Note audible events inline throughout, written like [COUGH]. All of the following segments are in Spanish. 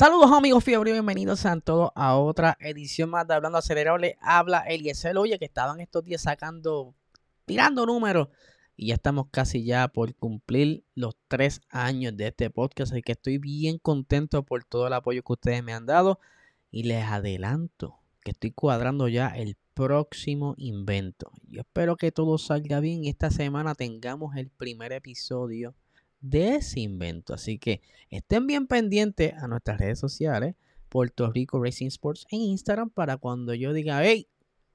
Saludos amigos fiebre, bienvenidos a todos a otra edición más de Hablando Acelerable. Habla Eliezer, oye que estaban estos días sacando, tirando números. Y ya estamos casi ya por cumplir los tres años de este podcast. Así que estoy bien contento por todo el apoyo que ustedes me han dado. Y les adelanto que estoy cuadrando ya el próximo invento. Yo espero que todo salga bien y esta semana tengamos el primer episodio de ese invento. Así que estén bien pendientes a nuestras redes sociales, Puerto Rico Racing Sports en Instagram, para cuando yo diga, hey,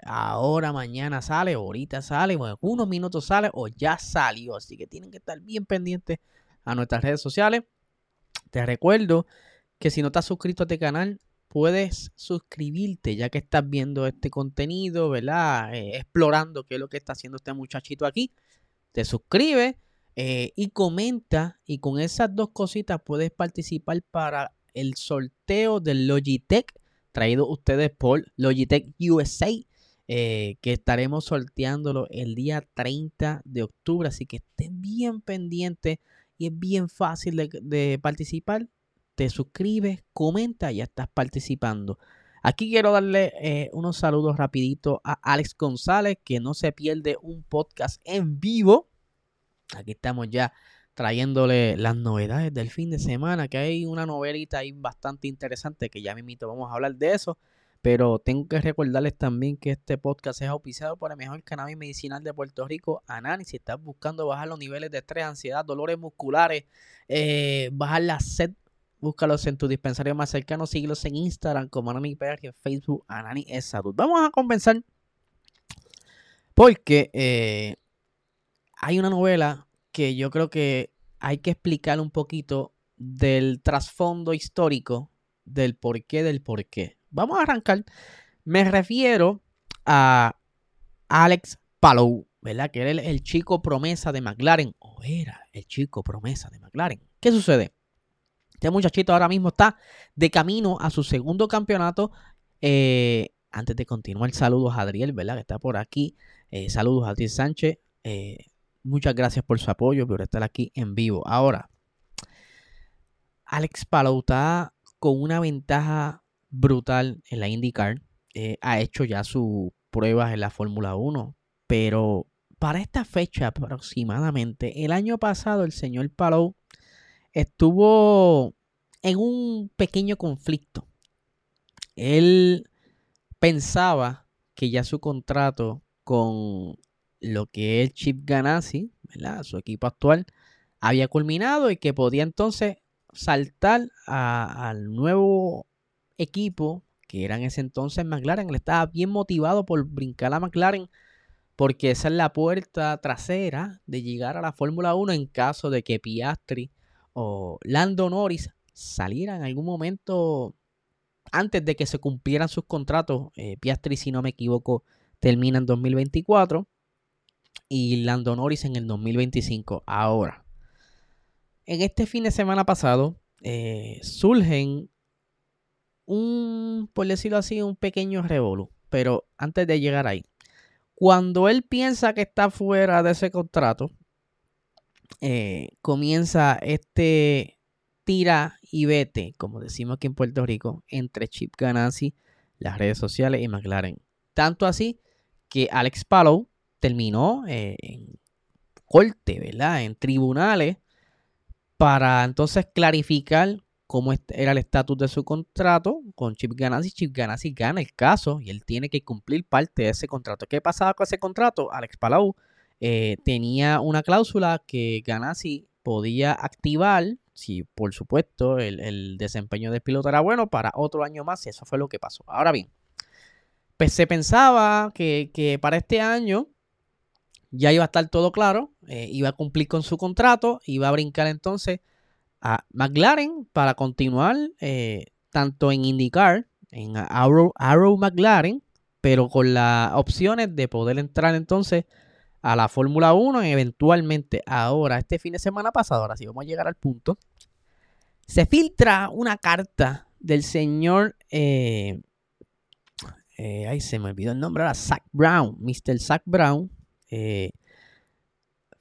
ahora mañana sale, ahorita sale, o en unos minutos sale, o ya salió. Así que tienen que estar bien pendientes a nuestras redes sociales. Te recuerdo que si no estás suscrito a este canal, puedes suscribirte ya que estás viendo este contenido, ¿verdad? Eh, explorando qué es lo que está haciendo este muchachito aquí. Te suscribes eh, y comenta y con esas dos cositas puedes participar para el sorteo del Logitech traído ustedes por Logitech USA eh, que estaremos sorteándolo el día 30 de octubre. Así que estén bien pendientes y es bien fácil de, participar. Te suscribes, comenta ya estás participando. Aquí quiero darle eh, unos saludos rapidito a Alex González, que no se pierde un podcast en vivo Aquí estamos ya trayéndole las novedades del fin de semana, que hay una novelita ahí bastante interesante que ya mismito vamos a hablar de eso. Pero tengo que recordarles también que este podcast es auspiciado por el mejor cannabis medicinal de Puerto Rico, Anani. Si estás buscando bajar los niveles de estrés, ansiedad, dolores musculares, eh, bajar la sed, búscalos en tu dispensario más cercano. Síguelos en Instagram como Anani PR Facebook Anani es Salud. Vamos a conversar porque eh, hay una novela que yo creo que hay que explicar un poquito del trasfondo histórico del porqué del porqué. Vamos a arrancar. Me refiero a Alex Palou, ¿verdad? Que era el, chico promesa de McLaren, o era el chico promesa de McLaren. ¿Qué sucede? Este muchachito ahora mismo está de camino a su segundo campeonato. Eh, antes de continuar, saludos a Adriel, ¿verdad? Que está por aquí. Eh, saludos a Adriel Sánchez. Eh, Muchas gracias por su apoyo, por estar aquí en vivo. Ahora, Alex Palou está con una ventaja brutal en la IndyCar. Eh, ha hecho ya sus pruebas en la Fórmula 1, pero para esta fecha aproximadamente, el año pasado el señor Palou estuvo en un pequeño conflicto. Él pensaba que ya su contrato con lo que es Chip Ganassi, su equipo actual, había culminado y que podía entonces saltar al nuevo equipo que era en ese entonces McLaren. Él estaba bien motivado por brincar a McLaren porque esa es la puerta trasera de llegar a la Fórmula 1 en caso de que Piastri o Lando Norris salieran en algún momento antes de que se cumplieran sus contratos. Eh, Piastri, si no me equivoco, termina en 2024 y Lando Norris en el 2025. Ahora, en este fin de semana pasado eh, surgen un, por decirlo así, un pequeño revolú. Pero antes de llegar ahí, cuando él piensa que está fuera de ese contrato, eh, comienza este tira y vete, como decimos aquí en Puerto Rico, entre Chip Ganassi, las redes sociales y McLaren. Tanto así que Alex Palou terminó eh, en corte, ¿verdad? En tribunales para entonces clarificar cómo era el estatus de su contrato con Chip Ganassi. Chip Ganassi gana el caso y él tiene que cumplir parte de ese contrato. ¿Qué pasaba con ese contrato? Alex Palau eh, tenía una cláusula que Ganassi podía activar si por supuesto el, desempeño del piloto era bueno para otro año más y eso fue lo que pasó. Ahora bien, pues se pensaba que, que para este año ya iba a estar todo claro, eh, iba a cumplir con su contrato, iba a brincar entonces a McLaren para continuar eh, tanto en IndyCar, en Arrow, Arrow McLaren, pero con las opciones de poder entrar entonces a la Fórmula 1 eventualmente ahora, este fin de semana pasado, ahora sí vamos a llegar al punto, se filtra una carta del señor, eh, ahí se me olvidó el nombre, ahora Zach Brown, Mr. Zach Brown, eh,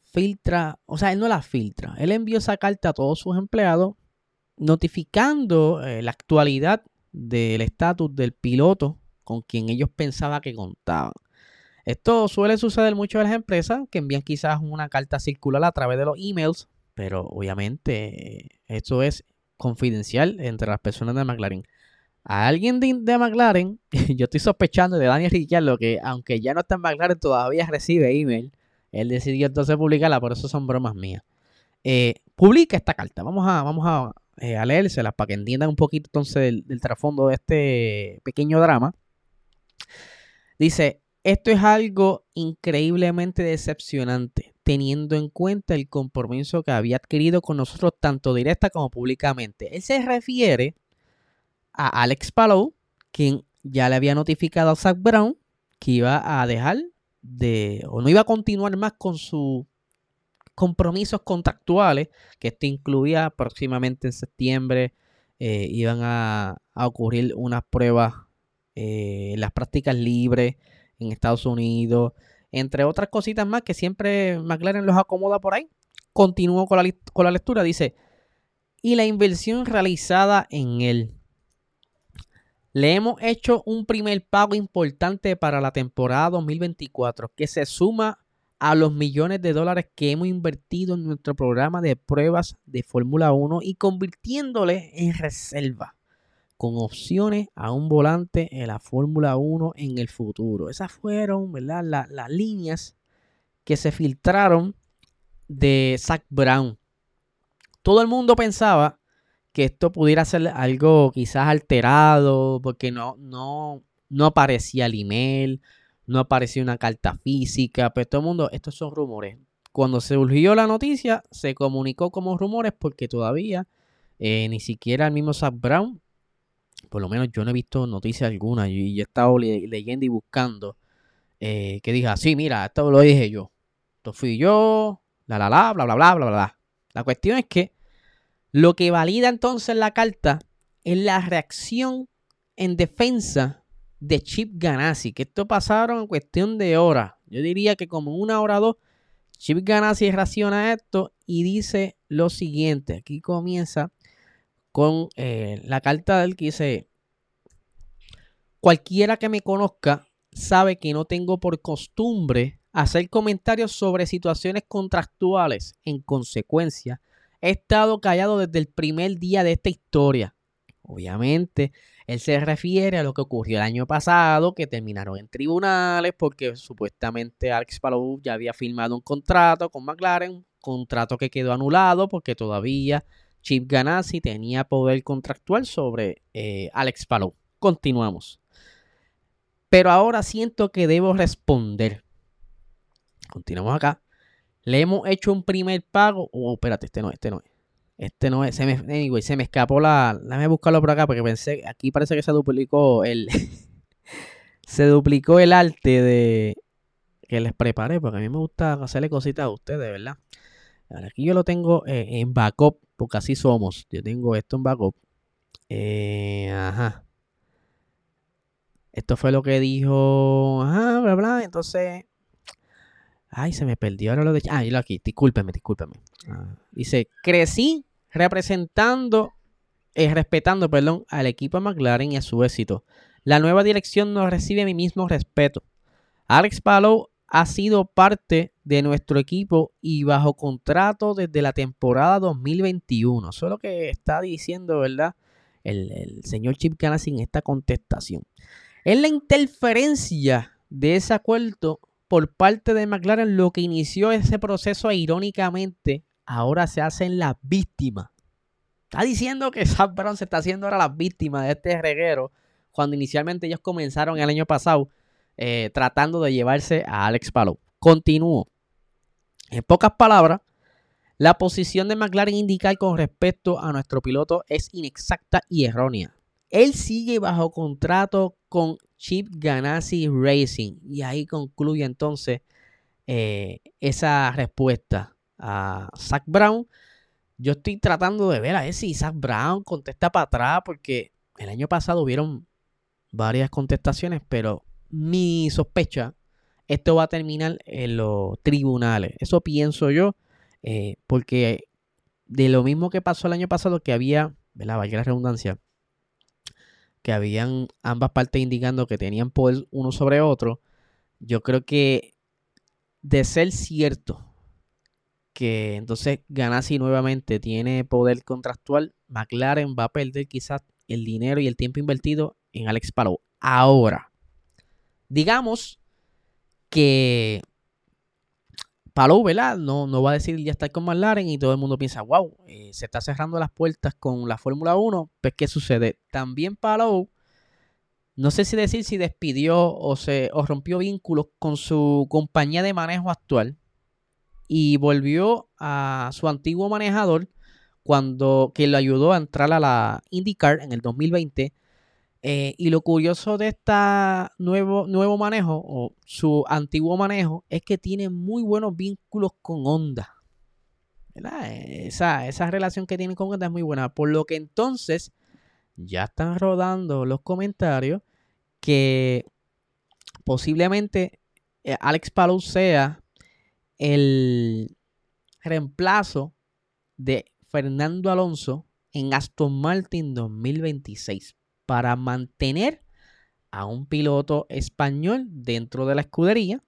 filtra, o sea, él no la filtra, él envió esa carta a todos sus empleados notificando la actualidad del estatus del piloto con quien ellos pensaban que contaban. Esto suele suceder mucho en las empresas que envían quizás una carta circular a través de los emails, pero obviamente esto es confidencial entre las personas de McLaren. A alguien de, McLaren, [LAUGHS] yo estoy sospechando de Daniel Ricciardo que aunque ya no está en McLaren todavía recibe email. Él decidió entonces publicarla, por eso son bromas mías. Eh, publica esta carta. Vamos a, vamos a, eh, leérsela para que entiendan un poquito entonces del trasfondo de este pequeño drama. Dice, esto es algo increíblemente decepcionante, teniendo en cuenta el compromiso que había adquirido con nosotros tanto directa como públicamente. Él se refiere a Alex Palou, quien ya le había notificado a Zach Brown que iba a dejar de, o no iba a continuar más con sus compromisos contractuales, que esto incluía próximamente en septiembre, eh, iban a, ocurrir unas pruebas, eh, las prácticas libres, en Estados Unidos, entre otras cositas más que siempre McLaren los acomoda por ahí. Continúo con la, con la lectura, dice, y la inversión realizada en él. Le hemos hecho un primer pago importante para la temporada 2024 que se suma a los millones de dólares que hemos invertido en nuestro programa de pruebas de Fórmula 1 y convirtiéndole en reserva con opciones a un volante en la Fórmula 1 en el futuro. Esas fueron ¿verdad? las líneas que se filtraron de Zach Brown. Todo el mundo pensaba que esto pudiera ser algo quizás alterado, porque no, no, no aparecía el email, no aparecía una carta física, pero todo el mundo, estos son rumores. Cuando se surgió la noticia, se comunicó como rumores porque todavía eh, ni siquiera el mismo Zach Brown por lo menos yo no he visto noticia alguna y, he estado leyendo y buscando eh, que diga, sí, mira, esto lo dije yo, esto fui yo, la la la, bla bla bla bla bla. La cuestión es que lo que valida entonces la carta es la reacción en defensa de Chip Ganassi, que esto pasaron en cuestión de horas. Yo diría que como una hora o dos, Chip Ganassi reacciona a esto y dice lo siguiente. Aquí comienza con eh, la carta del que dice, cualquiera que me conozca sabe que no tengo por costumbre hacer comentarios sobre situaciones contractuales. En consecuencia, he estado callado desde el primer día de esta historia. Obviamente, él se refiere a lo que ocurrió el año pasado, que terminaron en tribunales porque supuestamente Alex Palou ya había firmado un contrato con McLaren, contrato que quedó anulado porque todavía Chip Ganassi tenía poder contractual sobre eh, Alex Palou. Continuamos. Pero ahora siento que debo responder. Continuamos acá. Le hemos hecho un primer pago. Oh, espérate, este no es, este no es. Este no es. Se me, se me escapó la. Déjame buscarlo por acá porque pensé. Aquí parece que se duplicó el. [LAUGHS] se duplicó el arte de. Que les preparé. Porque a mí me gusta hacerle cositas a ustedes, ¿verdad? aquí yo lo tengo eh, en backup, porque así somos. Yo tengo esto en backup. Eh, ajá. Esto fue lo que dijo. Ajá, bla, bla. Entonces. Ay, se me perdió ahora lo de. Ah, lo aquí. Discúlpeme, discúlpeme. Ah, dice: Crecí representando. Eh, respetando, perdón, al equipo McLaren y a su éxito. La nueva dirección no recibe mi mismo respeto. Alex Palou ha sido parte de nuestro equipo y bajo contrato desde la temporada 2021. Eso es lo que está diciendo, ¿verdad? El, señor Chip Ganassi en esta contestación. Es la interferencia de ese acuerdo por parte de McLaren lo que inició ese proceso e irónicamente ahora se hacen las víctimas. Está diciendo que [LAUGHS] Sam Brown se está haciendo ahora las víctimas de este reguero cuando inicialmente ellos comenzaron el año pasado eh, tratando de llevarse a Alex Palou. Continúo. En pocas palabras, la posición de McLaren indicar con respecto a nuestro piloto es inexacta y errónea. Él sigue bajo contrato con Chip Ganassi Racing y ahí concluye entonces eh, esa respuesta a Zach Brown. Yo estoy tratando de ver a ver si Zach Brown contesta para atrás porque el año pasado hubieron varias contestaciones, pero mi sospecha, esto va a terminar en los tribunales. Eso pienso yo, eh, porque de lo mismo que pasó el año pasado, que había, ¿verdad? Valga la redundancia, que habían ambas partes indicando que tenían poder uno sobre otro, yo creo que de ser cierto que entonces Ganassi nuevamente tiene poder contractual, McLaren va a perder quizás el dinero y el tiempo invertido en Alex Palou. Ahora, digamos que Palou, ¿verdad? No, no va a decir ya estar con McLaren y todo el mundo piensa, wow, eh, se está cerrando las puertas con la Fórmula 1. Pues, ¿qué sucede? También Palou, no sé si decir si despidió o, se, o rompió vínculos con su compañía de manejo actual y volvió a su antiguo manejador cuando que lo ayudó a entrar a la IndyCar en el 2020. Eh, y lo curioso de este nuevo, nuevo manejo o su antiguo manejo es que tiene muy buenos vínculos con Honda. Esa, esa relación que tiene con Honda es muy buena. Por lo que entonces ya están rodando los comentarios que posiblemente eh, Alex Palou sea el reemplazo de Fernando Alonso en Aston Martin 2026 para mantener a un piloto español dentro de la escudería,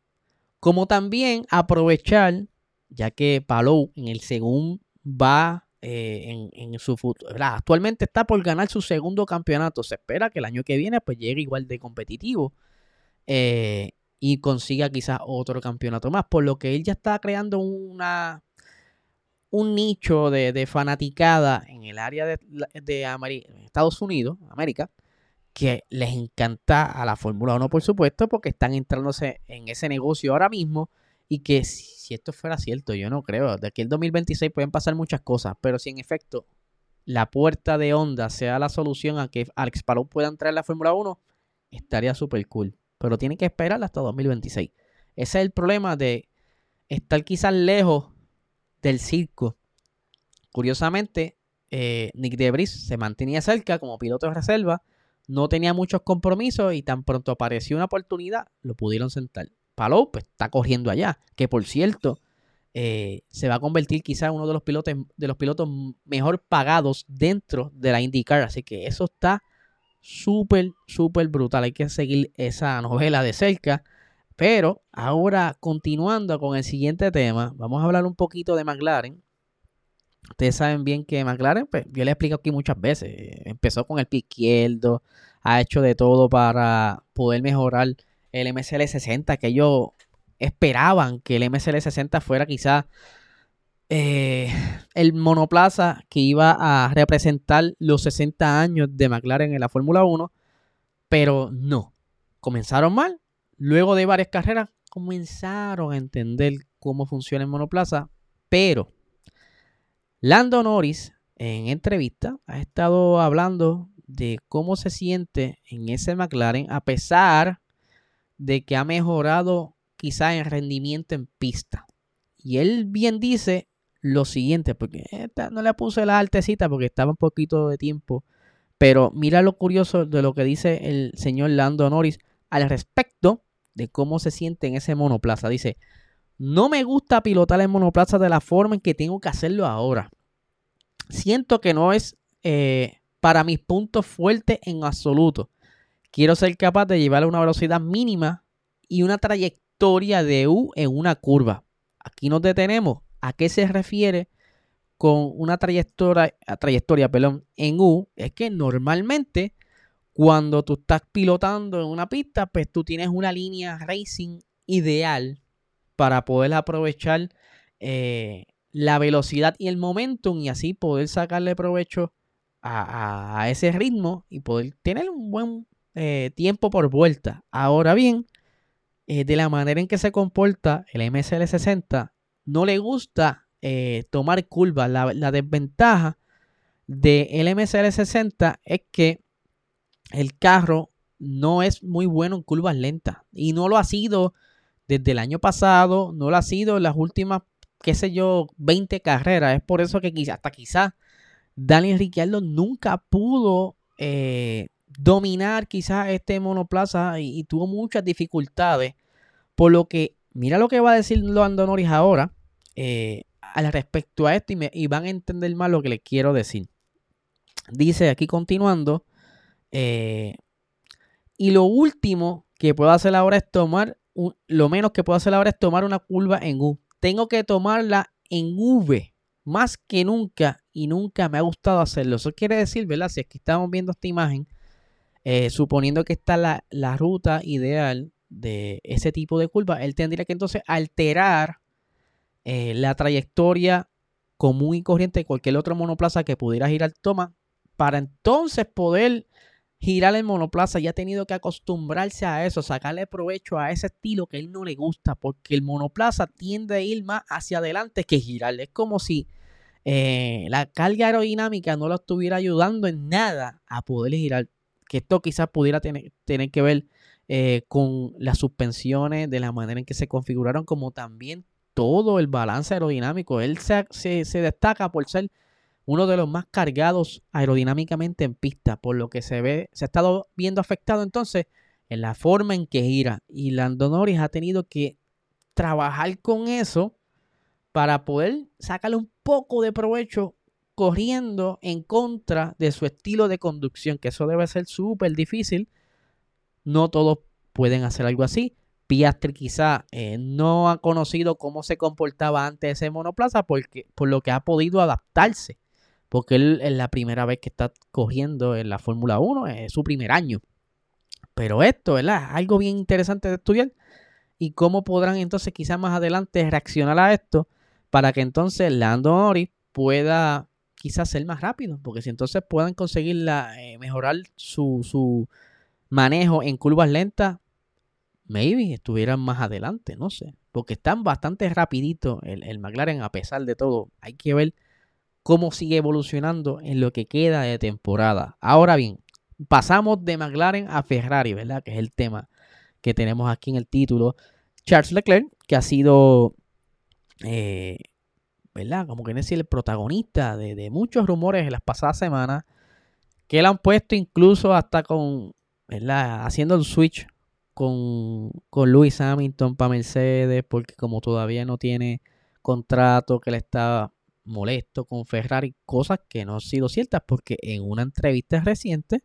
como también aprovechar, ya que Palou en el segundo va eh, en, su futuro, actualmente está por ganar su segundo campeonato, se espera que el año que viene pues llegue igual de competitivo eh, y consiga quizás otro campeonato más, por lo que él ya está creando una un nicho de, fanaticada en el área de, Estados Unidos, América, que les encanta a la Fórmula 1, por supuesto, porque están entrándose en ese negocio ahora mismo y que si, esto fuera cierto, yo no creo, de aquí al 2026 pueden pasar muchas cosas, pero si en efecto la puerta de onda sea la solución a que Alex Palou pueda entrar en la Fórmula 1, estaría súper cool, pero tienen que esperar hasta 2026. Ese es el problema de estar quizás lejos del circo. Curiosamente, eh, Nick Debris se mantenía cerca como piloto de reserva, no tenía muchos compromisos y tan pronto apareció una oportunidad, lo pudieron sentar. Palou pues, está corriendo allá, que por cierto, eh, se va a convertir quizás uno de los pilotos de los pilotos mejor pagados dentro de la IndyCar. Así que eso está súper, súper brutal. Hay que seguir esa novela de cerca. Pero ahora, continuando con el siguiente tema, vamos a hablar un poquito de McLaren. Ustedes saben bien que McLaren, pues, yo le he explicado aquí muchas veces, empezó con el pie izquierdo, ha hecho de todo para poder mejorar el MSL 60, que ellos esperaban que el MSL 60 fuera quizás eh, el monoplaza que iba a representar los 60 años de McLaren en la Fórmula 1, pero no, comenzaron mal Luego de varias carreras comenzaron a entender cómo funciona el monoplaza, pero Lando Norris en entrevista ha estado hablando de cómo se siente en ese McLaren a pesar de que ha mejorado quizá en rendimiento en pista. Y él bien dice lo siguiente, porque no le puse la altecita porque estaba un poquito de tiempo, pero mira lo curioso de lo que dice el señor Lando Norris al respecto de cómo se siente en ese monoplaza. Dice, no me gusta pilotar el monoplaza de la forma en que tengo que hacerlo ahora. Siento que no es eh, para mis puntos fuertes en absoluto. Quiero ser capaz de llevar una velocidad mínima y una trayectoria de U en una curva. Aquí nos detenemos. ¿A qué se refiere con una trayectoria, trayectoria perdón, en U? Es que normalmente cuando tú estás pilotando en una pista, pues tú tienes una línea racing ideal para poder aprovechar eh, la velocidad y el momentum y así poder sacarle provecho a, ese ritmo y poder tener un buen eh, tiempo por vuelta. Ahora bien, eh, de la manera en que se comporta el MSL60, no le gusta eh, tomar curvas. La, desventaja del MSL 60 es que el carro no es muy bueno en curvas lentas y no lo ha sido desde el año pasado, no lo ha sido en las últimas, qué sé yo, 20 carreras. Es por eso que hasta quizás Daniel Ricciardo nunca pudo eh, dominar quizás este monoplaza y, tuvo muchas dificultades. Por lo que, mira lo que va a decir Lando Norris ahora eh, al respecto a esto y, y, van a entender más lo que les quiero decir. Dice aquí continuando, eh, y lo último que puedo hacer ahora es tomar, lo menos que puedo hacer ahora es tomar una curva en U. Tengo que tomarla en V más que nunca y nunca me ha gustado hacerlo. Eso quiere decir, ¿verdad? Si es que estamos viendo esta imagen, eh, suponiendo que está la, la, ruta ideal de ese tipo de curva, él tendría que entonces alterar eh, la trayectoria común y corriente de cualquier otro monoplaza que pudiera girar toma para entonces poder girar el monoplaza ya ha tenido que acostumbrarse a eso, sacarle provecho a ese estilo que él no le gusta, porque el monoplaza tiende a ir más hacia adelante que girar. Es como si eh, la carga aerodinámica no lo estuviera ayudando en nada a poder girar. Que esto quizás pudiera tener, tener que ver eh, con las suspensiones, de la manera en que se configuraron, como también todo el balance aerodinámico. Él se, se destaca por ser uno de los más cargados aerodinámicamente en pista, por lo que se ve, se ha estado viendo afectado entonces en la forma en que gira. Y Lando Norris ha tenido que trabajar con eso para poder sacarle un poco de provecho corriendo en contra de su estilo de conducción, que eso debe ser súper difícil. No todos pueden hacer algo así. Piastri quizá eh, no ha conocido cómo se comportaba antes ese monoplaza porque, por lo que ha podido adaptarse porque él es la primera vez que está cogiendo en la Fórmula 1, es su primer año. Pero esto, ¿verdad? Es algo bien interesante de estudiar y cómo podrán entonces quizás más adelante reaccionar a esto para que entonces Lando Norris pueda quizás ser más rápido, porque si entonces puedan conseguir la, eh, mejorar su, su manejo en curvas lentas, maybe estuvieran más adelante, no sé, porque están bastante rapidito el, el McLaren a pesar de todo. Hay que ver cómo sigue evolucionando en lo que queda de temporada. Ahora bien, pasamos de McLaren a Ferrari, ¿verdad? Que es el tema que tenemos aquí en el título. Charles Leclerc, que ha sido, eh, ¿verdad? Como que es el protagonista de, muchos rumores en las pasadas semanas, que le han puesto incluso hasta con, ¿verdad? Haciendo el switch con, con Lewis Hamilton para Mercedes, porque como todavía no tiene contrato, que le está molesto con Ferrari, cosas que no han sido ciertas, porque en una entrevista reciente,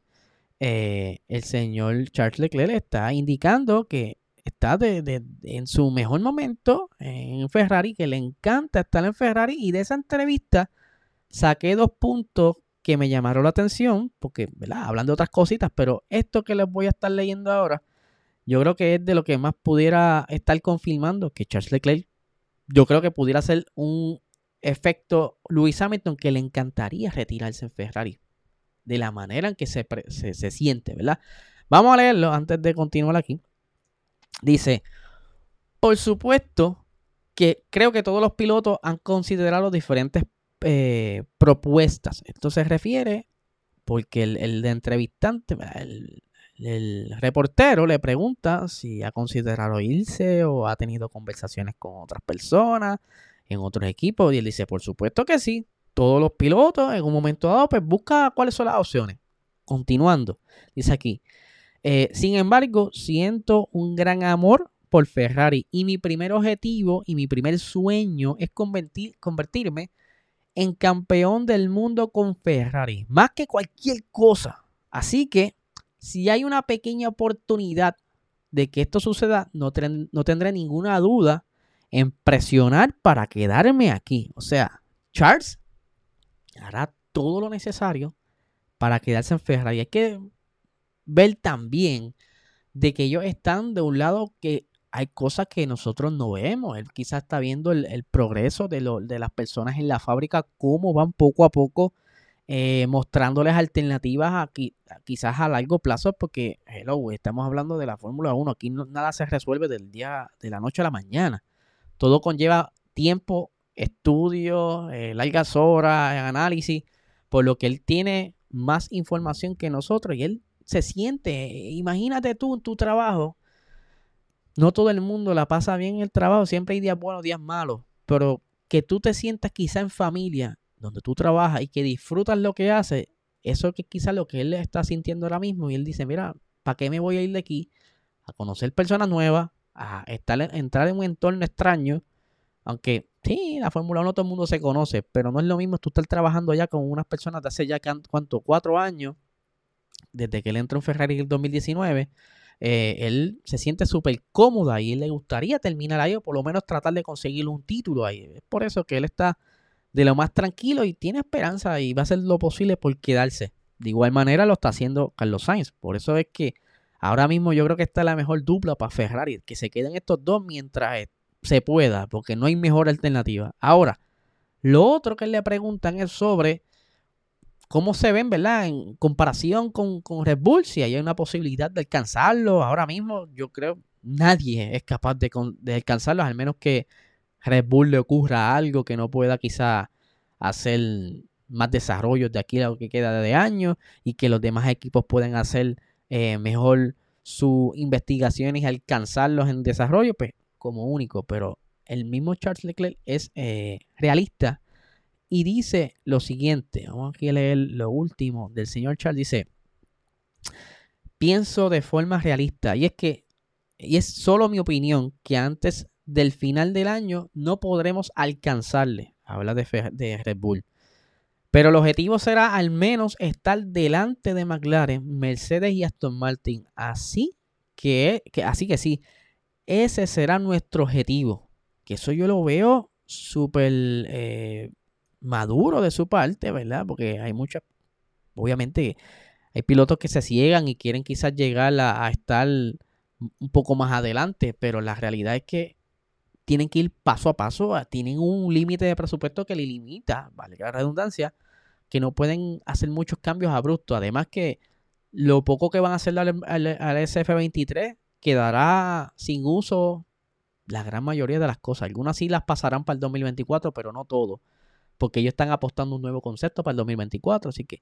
eh, el señor Charles Leclerc está indicando que está de, en su mejor momento en Ferrari, que le encanta estar en Ferrari, y de esa entrevista saqué dos puntos que me llamaron la atención, porque, ¿verdad? Hablan de otras cositas, pero esto que les voy a estar leyendo ahora, yo creo que es de lo que más pudiera estar confirmando que Charles Leclerc, yo creo que pudiera ser un efecto Luis Hamilton que le encantaría retirarse en Ferrari. De la manera en que se, se, siente, ¿verdad? Vamos a leerlo antes de continuar aquí. Dice, por supuesto que creo que todos los pilotos han considerado diferentes eh, propuestas. Esto se refiere porque el, de entrevistante, el, el, reportero le pregunta si ha considerado irse o ha tenido conversaciones con otras personas en otros equipos. Y él dice, por supuesto que sí. Todos los pilotos en un momento dado, pues busca cuáles son las opciones. Continuando, dice aquí. Eh, sin embargo, siento un gran amor por Ferrari y mi primer objetivo y mi primer sueño es convertir, convertirme en campeón del mundo con Ferrari, más que cualquier cosa. Así que si hay una pequeña oportunidad de que esto suceda, no, no tendré ninguna duda en presionar para quedarme aquí. O sea, Charles hará todo lo necesario para quedarse en Ferrari. Hay que ver también de que ellos están de un lado que hay cosas que nosotros no vemos. Él quizás está viendo el, progreso de, de, las personas en la fábrica, cómo van poco a poco eh, mostrándoles alternativas aquí, quizás a largo plazo, porque hello, estamos hablando de la Fórmula 1. Aquí nada se resuelve del día de la noche a la mañana todo conlleva tiempo, estudio, eh, largas horas, análisis, por lo que él tiene más información que nosotros y él se siente, imagínate tú en tu trabajo, no todo el mundo la pasa bien en el trabajo, siempre hay días buenos, días malos, pero que tú te sientas quizá en familia, donde tú trabajas y que disfrutas lo que haces, eso que quizá lo que él está sintiendo ahora mismo y él dice, mira, ¿para qué me voy a ir de aquí? A conocer personas nuevas, a estar, entrar en un entorno extraño, aunque sí, la Fórmula 1 todo el mundo se conoce, pero no es lo mismo tú estar trabajando ya con unas personas de hace ya, ¿cuánto? Cuatro años, desde que él entró en Ferrari en el 2019, eh, él se siente súper cómodo y le gustaría terminar ahí o por lo menos tratar de conseguir un título ahí. Es por eso que él está de lo más tranquilo y tiene esperanza y va a hacer lo posible por quedarse. De igual manera lo está haciendo Carlos Sainz. Por eso es que ahora mismo yo creo que esta es la mejor dupla para Ferrari. Que se queden estos dos mientras se pueda, porque no hay mejor alternativa. Ahora, lo otro que le preguntan es sobre cómo se ven, ¿verdad? En comparación con, Red Bull, si hay una posibilidad de alcanzarlo. Ahora mismo, yo creo nadie es capaz de, de alcanzarlos, al menos que Red Bull le ocurra algo que no pueda quizá hacer más desarrollos de aquí a lo que queda de año y que los demás equipos puedan hacer eh, mejor sus investigaciones y alcanzarlos en desarrollo, pues como único. Pero el mismo Charles Leclerc es eh, realista y dice lo siguiente. Vamos aquí a leer lo último del señor Charles. Dice, pienso de forma realista. Y es que, y es solo mi opinión, que antes del final del año no podremos alcanzarle. Habla de, de Red Bull. Pero el objetivo será al menos estar delante de McLaren, Mercedes y Aston Martin. Así que, que, así que sí, ese será nuestro objetivo. Que eso yo lo veo súper eh, maduro de su parte, ¿verdad? Porque hay muchas, obviamente, hay pilotos que se ciegan y quieren quizás llegar a, estar un poco más adelante, pero la realidad es que tienen que ir paso a paso, tienen un límite de presupuesto que le limita, vale la redundancia, que no pueden hacer muchos cambios abruptos. Además que lo poco que van a hacer al, al, al SF23 quedará sin uso la gran mayoría de las cosas. Algunas sí las pasarán para el 2024, pero no todo porque ellos están apostando un nuevo concepto para el 2024. Así que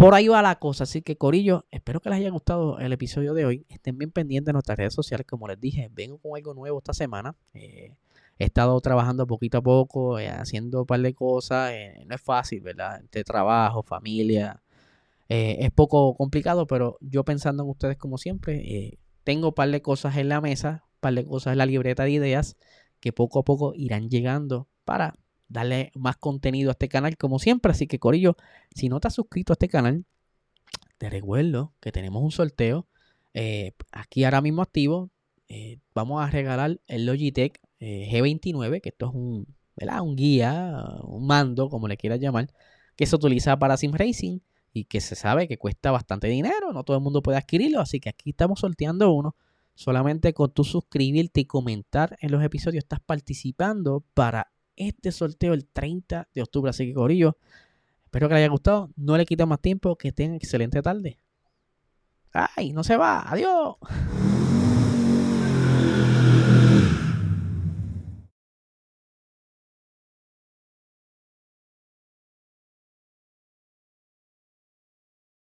por ahí va la cosa. Así que, Corillo, espero que les haya gustado el episodio de hoy. Estén bien pendientes de nuestras redes sociales. Como les dije, vengo con algo nuevo esta semana. Eh, he estado trabajando poquito a poco, eh, haciendo un par de cosas. Eh, no es fácil, ¿verdad? Entre trabajo, familia. es poco complicado, pero yo pensando en ustedes como siempre, tengo un par de cosas en la mesa, un par de cosas en la libreta de ideas que poco a poco irán llegando para darle más contenido a este canal como siempre. Así que Corillo, si no te has suscrito a este canal, te recuerdo que tenemos un sorteo eh, aquí ahora mismo activo. Eh, vamos a regalar el Logitech eh, G29, que esto es un, un guía, un mando, como le quieras llamar, que se utiliza para sim racing y que se sabe que cuesta bastante dinero. No todo el mundo puede adquirirlo, así que aquí estamos sorteando uno. Solamente con tu suscribirte y comentar en los episodios estás participando para este sorteo el 30 de octubre. Así que, Corillo, espero que les haya gustado. No le quito más tiempo. Que tengan excelente tarde. ¡Ay! No se va. Adiós.